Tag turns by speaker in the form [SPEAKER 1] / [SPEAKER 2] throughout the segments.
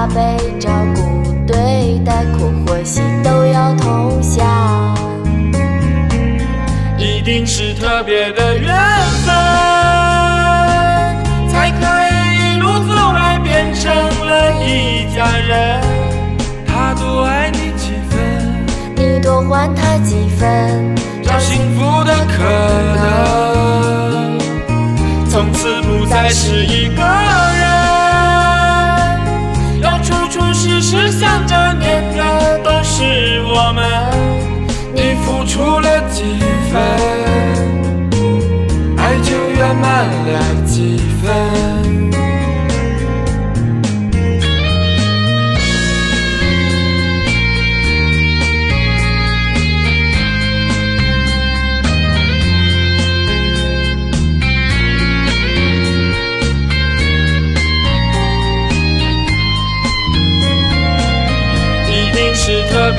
[SPEAKER 1] 加倍照顾对待，苦或喜都要同享。
[SPEAKER 2] 一定是特别的缘分，才可以一路走来变成了一家人。他多爱你几分，
[SPEAKER 1] 你多还他几分，
[SPEAKER 2] 找幸福的可能，从此不再是一个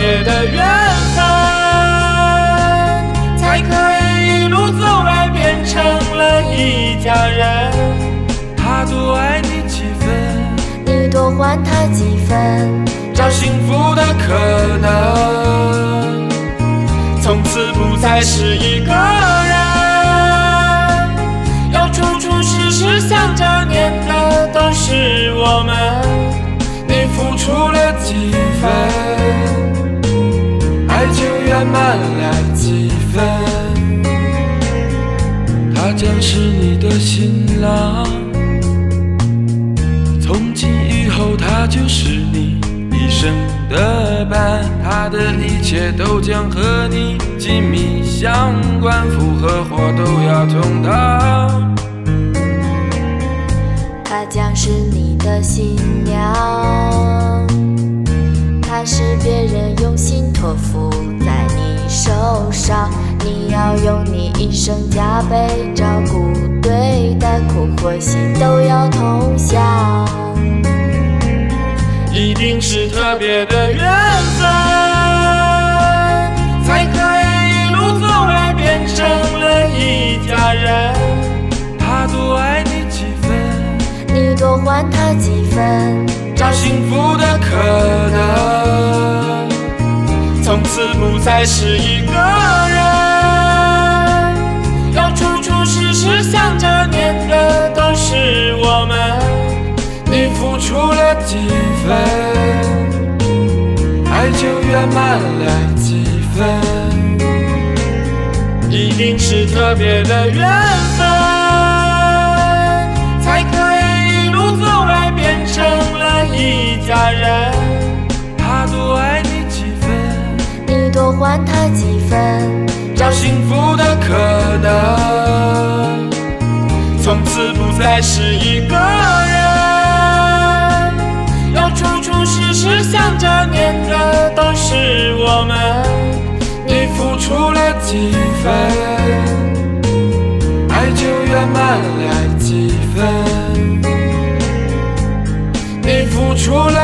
[SPEAKER 2] 别的缘分，才可以一路走来变成了一家人。他多爱你几分，
[SPEAKER 1] 你多还他几分，
[SPEAKER 2] 找幸福的可能，从此不再是一个就是你一生的伴，他的一切都将和你紧密相关，福和祸都要同当。
[SPEAKER 1] 她将是你的新娘，她是别人用心托付在你手上，你要用你一生加倍照顾对待，苦或喜都要同享。
[SPEAKER 2] 一定是特别的缘分，才可以一路走来变成了一家人。他多爱你几分，
[SPEAKER 1] 你多还他几分，
[SPEAKER 2] 找幸福的可能，从此不再是一个人。要处处时时想着念的都是我们，你付出了几分，圆满了几分。一定是特别的缘分，才可以一路走来变成了一家人。他多爱你几分，
[SPEAKER 1] 你多还他几分，
[SPEAKER 2] 找幸福的可能，从此不再是一个几分，爱就圆满了几分。你付出了